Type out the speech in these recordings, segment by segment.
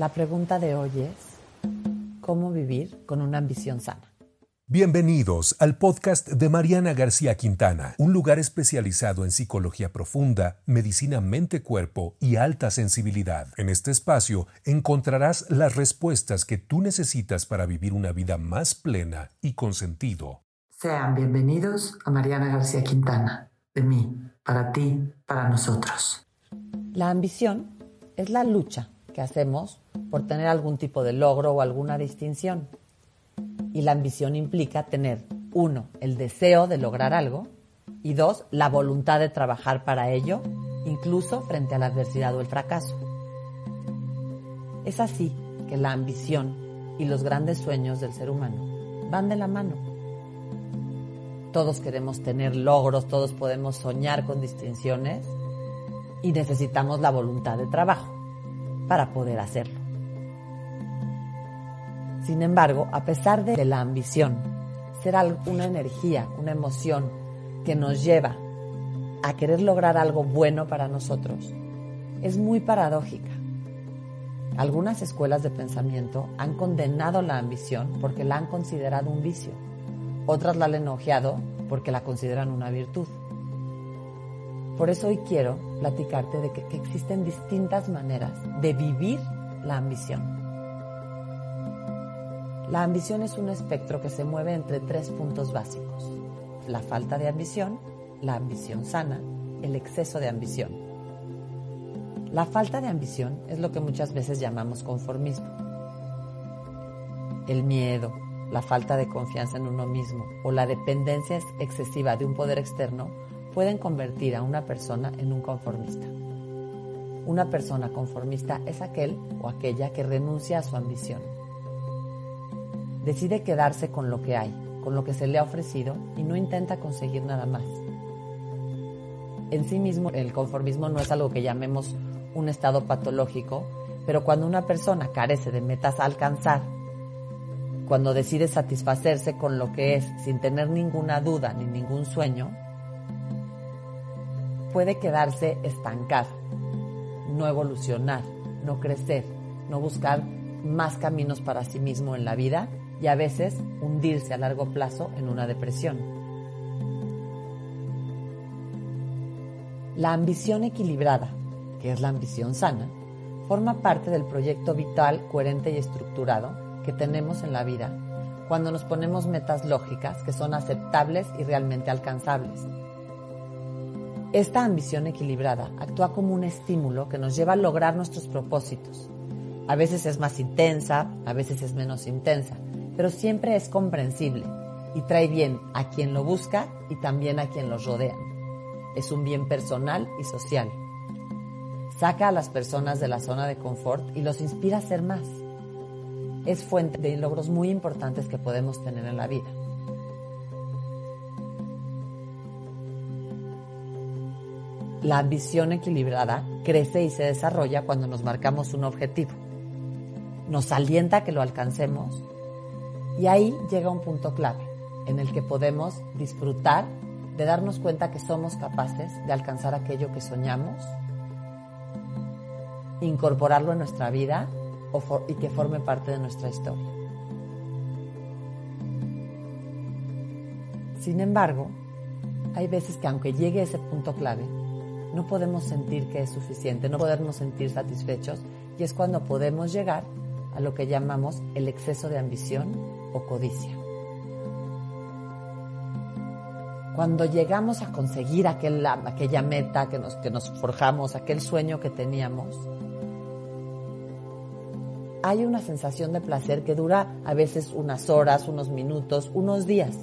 La pregunta de hoy es, ¿cómo vivir con una ambición sana? Bienvenidos al podcast de Mariana García Quintana, un lugar especializado en psicología profunda, medicina mente-cuerpo y alta sensibilidad. En este espacio encontrarás las respuestas que tú necesitas para vivir una vida más plena y con sentido. Sean bienvenidos a Mariana García Quintana, de mí, para ti, para nosotros. La ambición es la lucha que hacemos por tener algún tipo de logro o alguna distinción y la ambición implica tener, uno, el deseo de lograr algo y dos, la voluntad de trabajar para ello, incluso frente a la adversidad o el fracaso. Es así que la ambición y los grandes sueños del ser humano van de la mano. Todos queremos tener logros, todos podemos soñar con distinciones y necesitamos la voluntad de trabajo para poder hacerlo. Sin embargo, a pesar de la ambición, ser una energía, una emoción que nos lleva a querer lograr algo bueno para nosotros, es muy paradójica. Algunas escuelas de pensamiento han condenado la ambición porque la han considerado un vicio. Otras la han elogiado porque la consideran una virtud. Por eso hoy quiero platicarte de que existen distintas maneras de vivir la ambición. La ambición es un espectro que se mueve entre tres puntos básicos. La falta de ambición, la ambición sana, el exceso de ambición. La falta de ambición es lo que muchas veces llamamos conformismo. El miedo, la falta de confianza en uno mismo o la dependencia excesiva de un poder externo pueden convertir a una persona en un conformista. Una persona conformista es aquel o aquella que renuncia a su ambición decide quedarse con lo que hay, con lo que se le ha ofrecido y no intenta conseguir nada más. En sí mismo el conformismo no es algo que llamemos un estado patológico, pero cuando una persona carece de metas a alcanzar, cuando decide satisfacerse con lo que es sin tener ninguna duda ni ningún sueño, puede quedarse estancado, no evolucionar, no crecer, no buscar más caminos para sí mismo en la vida y a veces hundirse a largo plazo en una depresión. La ambición equilibrada, que es la ambición sana, forma parte del proyecto vital coherente y estructurado que tenemos en la vida cuando nos ponemos metas lógicas que son aceptables y realmente alcanzables. Esta ambición equilibrada actúa como un estímulo que nos lleva a lograr nuestros propósitos. A veces es más intensa, a veces es menos intensa, pero siempre es comprensible y trae bien a quien lo busca y también a quien los rodea. Es un bien personal y social. Saca a las personas de la zona de confort y los inspira a ser más. Es fuente de logros muy importantes que podemos tener en la vida. La ambición equilibrada crece y se desarrolla cuando nos marcamos un objetivo. Nos alienta a que lo alcancemos y ahí llega un punto clave en el que podemos disfrutar de darnos cuenta que somos capaces de alcanzar aquello que soñamos, incorporarlo en nuestra vida y que forme parte de nuestra historia. Sin embargo, hay veces que aunque llegue ese punto clave, no podemos sentir que es suficiente, no podemos sentir satisfechos y es cuando podemos llegar a lo que llamamos el exceso de ambición o codicia. Cuando llegamos a conseguir aquel, aquella meta que nos, que nos forjamos, aquel sueño que teníamos, hay una sensación de placer que dura a veces unas horas, unos minutos, unos días.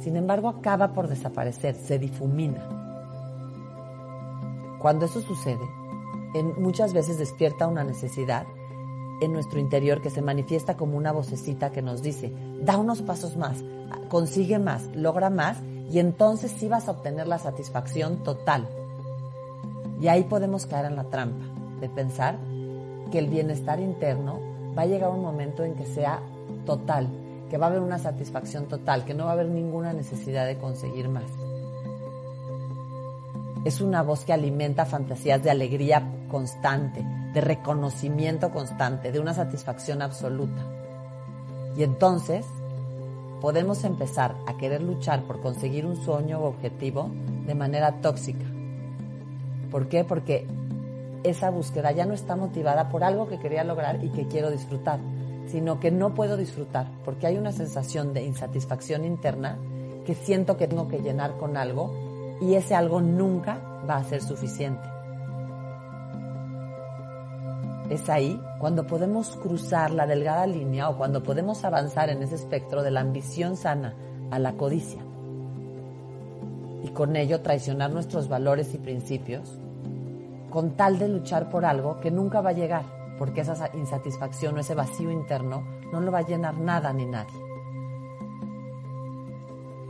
Sin embargo, acaba por desaparecer, se difumina. Cuando eso sucede, muchas veces despierta una necesidad en nuestro interior que se manifiesta como una vocecita que nos dice, da unos pasos más, consigue más, logra más y entonces sí vas a obtener la satisfacción total. Y ahí podemos caer en la trampa de pensar que el bienestar interno va a llegar un momento en que sea total, que va a haber una satisfacción total, que no va a haber ninguna necesidad de conseguir más. Es una voz que alimenta fantasías de alegría constante, de reconocimiento constante, de una satisfacción absoluta. Y entonces podemos empezar a querer luchar por conseguir un sueño o objetivo de manera tóxica. ¿Por qué? Porque esa búsqueda ya no está motivada por algo que quería lograr y que quiero disfrutar, sino que no puedo disfrutar porque hay una sensación de insatisfacción interna que siento que tengo que llenar con algo y ese algo nunca va a ser suficiente. Es ahí cuando podemos cruzar la delgada línea o cuando podemos avanzar en ese espectro de la ambición sana a la codicia y con ello traicionar nuestros valores y principios con tal de luchar por algo que nunca va a llegar, porque esa insatisfacción o ese vacío interno no lo va a llenar nada ni nadie.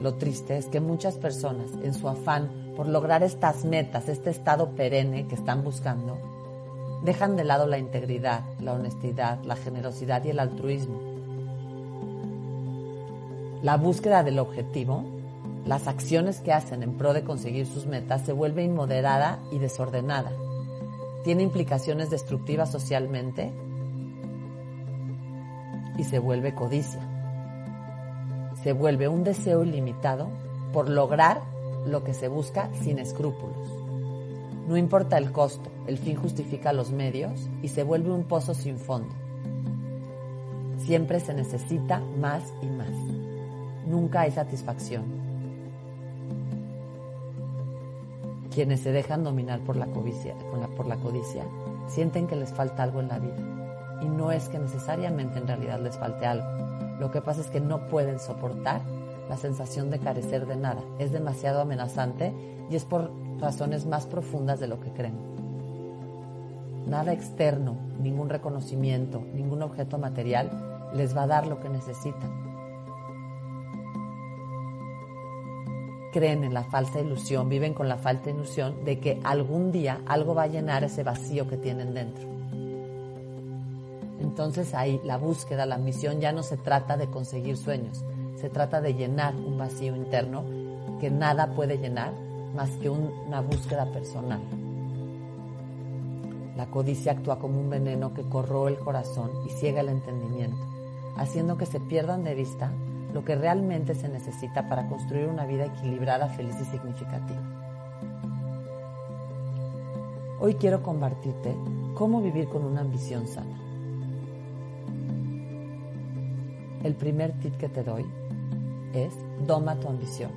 Lo triste es que muchas personas, en su afán por lograr estas metas, este estado perenne que están buscando, dejan de lado la integridad, la honestidad, la generosidad y el altruismo. La búsqueda del objetivo, las acciones que hacen en pro de conseguir sus metas, se vuelve inmoderada y desordenada tiene implicaciones destructivas socialmente y se vuelve codicia. Se vuelve un deseo ilimitado por lograr lo que se busca sin escrúpulos. No importa el costo, el fin justifica los medios y se vuelve un pozo sin fondo. Siempre se necesita más y más. Nunca hay satisfacción. Quienes se dejan dominar por la, codicia, por la codicia sienten que les falta algo en la vida. Y no es que necesariamente en realidad les falte algo. Lo que pasa es que no pueden soportar la sensación de carecer de nada. Es demasiado amenazante y es por razones más profundas de lo que creen. Nada externo, ningún reconocimiento, ningún objeto material les va a dar lo que necesitan. creen en la falsa ilusión, viven con la falsa ilusión de que algún día algo va a llenar ese vacío que tienen dentro. Entonces ahí la búsqueda, la ambición ya no se trata de conseguir sueños, se trata de llenar un vacío interno que nada puede llenar más que una búsqueda personal. La codicia actúa como un veneno que corroe el corazón y ciega el entendimiento, haciendo que se pierdan de vista lo que realmente se necesita para construir una vida equilibrada, feliz y significativa. Hoy quiero compartirte cómo vivir con una ambición sana. El primer tip que te doy es doma tu ambición.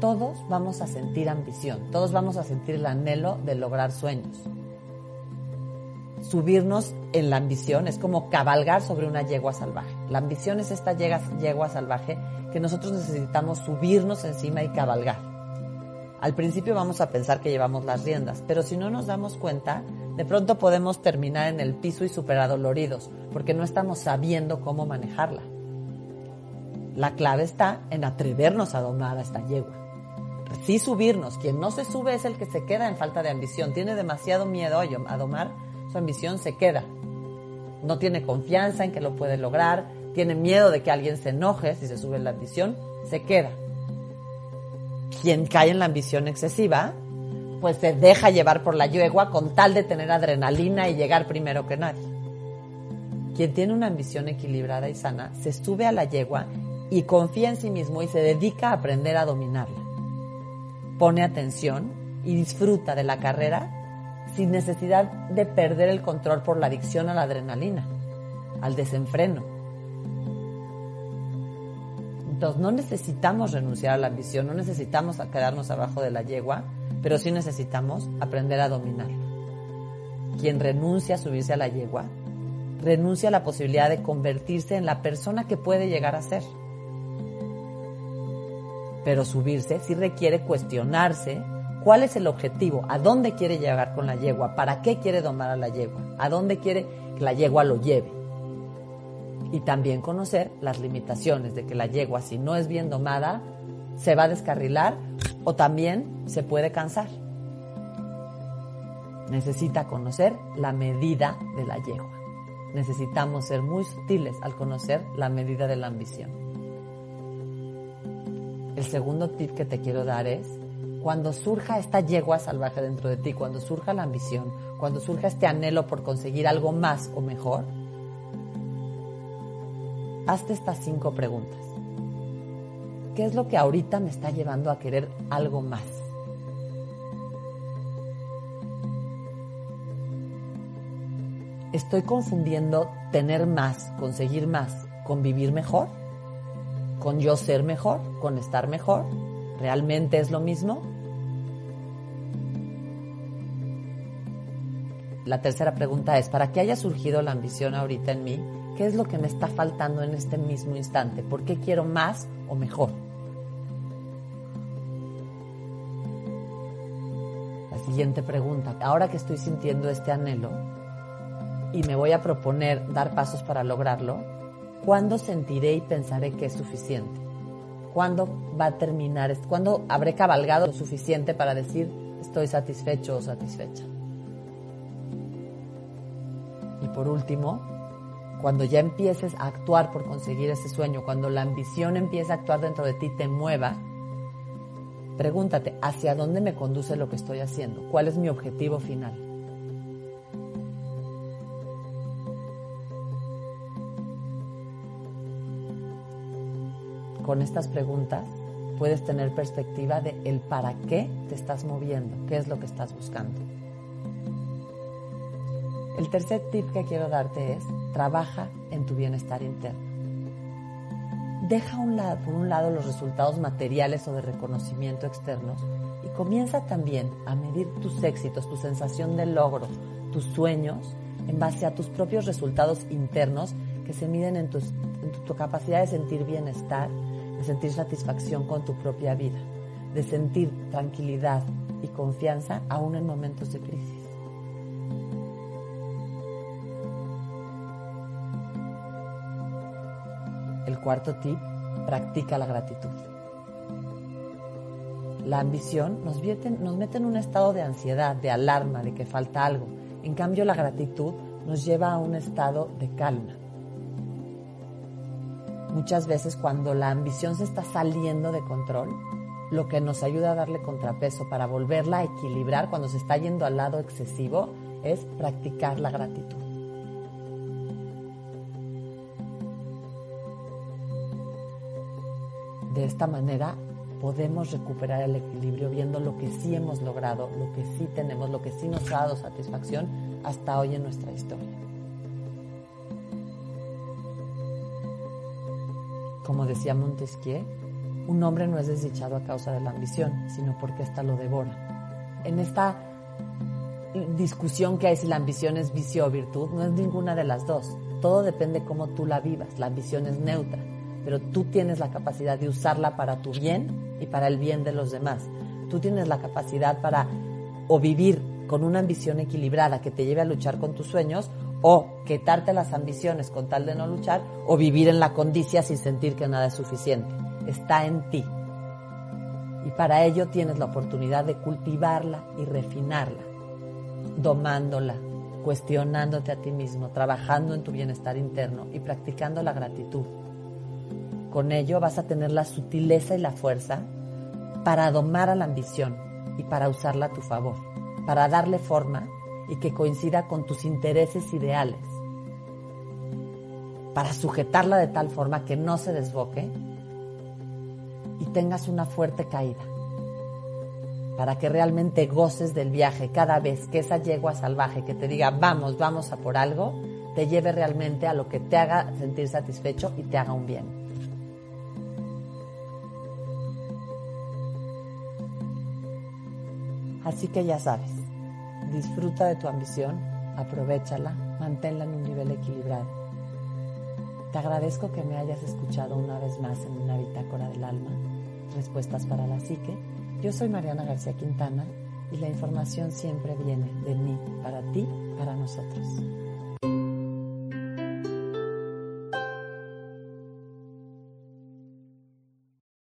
Todos vamos a sentir ambición, todos vamos a sentir el anhelo de lograr sueños subirnos en la ambición es como cabalgar sobre una yegua salvaje. La ambición es esta yegua salvaje que nosotros necesitamos subirnos encima y cabalgar. Al principio vamos a pensar que llevamos las riendas, pero si no nos damos cuenta, de pronto podemos terminar en el piso y superadoloridos, porque no estamos sabiendo cómo manejarla. La clave está en atrevernos a domar a esta yegua. Sí subirnos, quien no se sube es el que se queda en falta de ambición, tiene demasiado miedo a domar su ambición se queda. No tiene confianza en que lo puede lograr, tiene miedo de que alguien se enoje si se sube la ambición, se queda. Quien cae en la ambición excesiva, pues se deja llevar por la yegua con tal de tener adrenalina y llegar primero que nadie. Quien tiene una ambición equilibrada y sana, se sube a la yegua y confía en sí mismo y se dedica a aprender a dominarla. Pone atención y disfruta de la carrera sin necesidad de perder el control por la adicción a la adrenalina, al desenfreno. Entonces, no necesitamos renunciar a la ambición, no necesitamos quedarnos abajo de la yegua, pero sí necesitamos aprender a dominarla. Quien renuncia a subirse a la yegua, renuncia a la posibilidad de convertirse en la persona que puede llegar a ser. Pero subirse sí requiere cuestionarse cuál es el objetivo, a dónde quiere llegar con la yegua, para qué quiere domar a la yegua, a dónde quiere que la yegua lo lleve. Y también conocer las limitaciones de que la yegua, si no es bien domada, se va a descarrilar o también se puede cansar. Necesita conocer la medida de la yegua. Necesitamos ser muy sutiles al conocer la medida de la ambición. El segundo tip que te quiero dar es cuando surja esta yegua salvaje dentro de ti, cuando surja la ambición, cuando surja este anhelo por conseguir algo más o mejor, hazte estas cinco preguntas. ¿Qué es lo que ahorita me está llevando a querer algo más? ¿Estoy confundiendo tener más, conseguir más, con vivir mejor? ¿Con yo ser mejor? ¿Con estar mejor? ¿Realmente es lo mismo? La tercera pregunta es, para que haya surgido la ambición ahorita en mí, ¿qué es lo que me está faltando en este mismo instante? ¿Por qué quiero más o mejor? La siguiente pregunta, ahora que estoy sintiendo este anhelo y me voy a proponer dar pasos para lograrlo, ¿cuándo sentiré y pensaré que es suficiente? ¿Cuándo va a terminar? ¿Cuándo habré cabalgado lo suficiente para decir estoy satisfecho o satisfecha? Y por último, cuando ya empieces a actuar por conseguir ese sueño, cuando la ambición empieza a actuar dentro de ti, te mueva, pregúntate, ¿hacia dónde me conduce lo que estoy haciendo? ¿Cuál es mi objetivo final? Con estas preguntas puedes tener perspectiva de el para qué te estás moviendo, qué es lo que estás buscando. El tercer tip que quiero darte es, trabaja en tu bienestar interno. Deja un lado, por un lado los resultados materiales o de reconocimiento externos y comienza también a medir tus éxitos, tu sensación de logro, tus sueños en base a tus propios resultados internos que se miden en, tu, tu capacidad de sentir bienestar, de sentir satisfacción con tu propia vida, de sentir tranquilidad y confianza aún en momentos de crisis. El cuarto tip, practica la gratitud. La ambición nos, nos mete en un estado de ansiedad, de alarma, de que falta algo. En cambio, la gratitud nos lleva a un estado de calma. Muchas veces cuando la ambición se está saliendo de control, lo que nos ayuda a darle contrapeso para volverla a equilibrar cuando se está yendo al lado excesivo es practicar la gratitud. De esta manera podemos recuperar el equilibrio viendo lo que sí hemos logrado, lo que sí tenemos, lo que sí nos ha dado satisfacción hasta hoy en nuestra historia. Como decía Montesquieu, un hombre no es desdichado a causa de la ambición, sino porque ésta lo devora. En esta discusión que hay si la ambición es vicio o virtud, no es ninguna de las dos. Todo depende cómo tú la vivas. La ambición es neutra pero tú tienes la capacidad de usarla para tu bien y para el bien de los demás. Tú tienes la capacidad para o vivir con una ambición equilibrada que te lleve a luchar con tus sueños o quitarte las ambiciones con tal de no luchar o vivir en la condicia sin sentir que nada es suficiente. Está en ti. Y para ello tienes la oportunidad de cultivarla y refinarla, domándola, cuestionándote a ti mismo, trabajando en tu bienestar interno y practicando la gratitud. Con ello vas a tener la sutileza y la fuerza para domar a la ambición y para usarla a tu favor, para darle forma y que coincida con tus intereses ideales, para sujetarla de tal forma que no se desboque y tengas una fuerte caída, para que realmente goces del viaje cada vez que esa yegua salvaje que te diga vamos, vamos a por algo, te lleve realmente a lo que te haga sentir satisfecho y te haga un bien. Así que ya sabes, disfruta de tu ambición, aprovechala, manténla en un nivel equilibrado. Te agradezco que me hayas escuchado una vez más en una bitácora del alma, respuestas para la psique. Yo soy Mariana García Quintana y la información siempre viene de mí, para ti, para nosotros.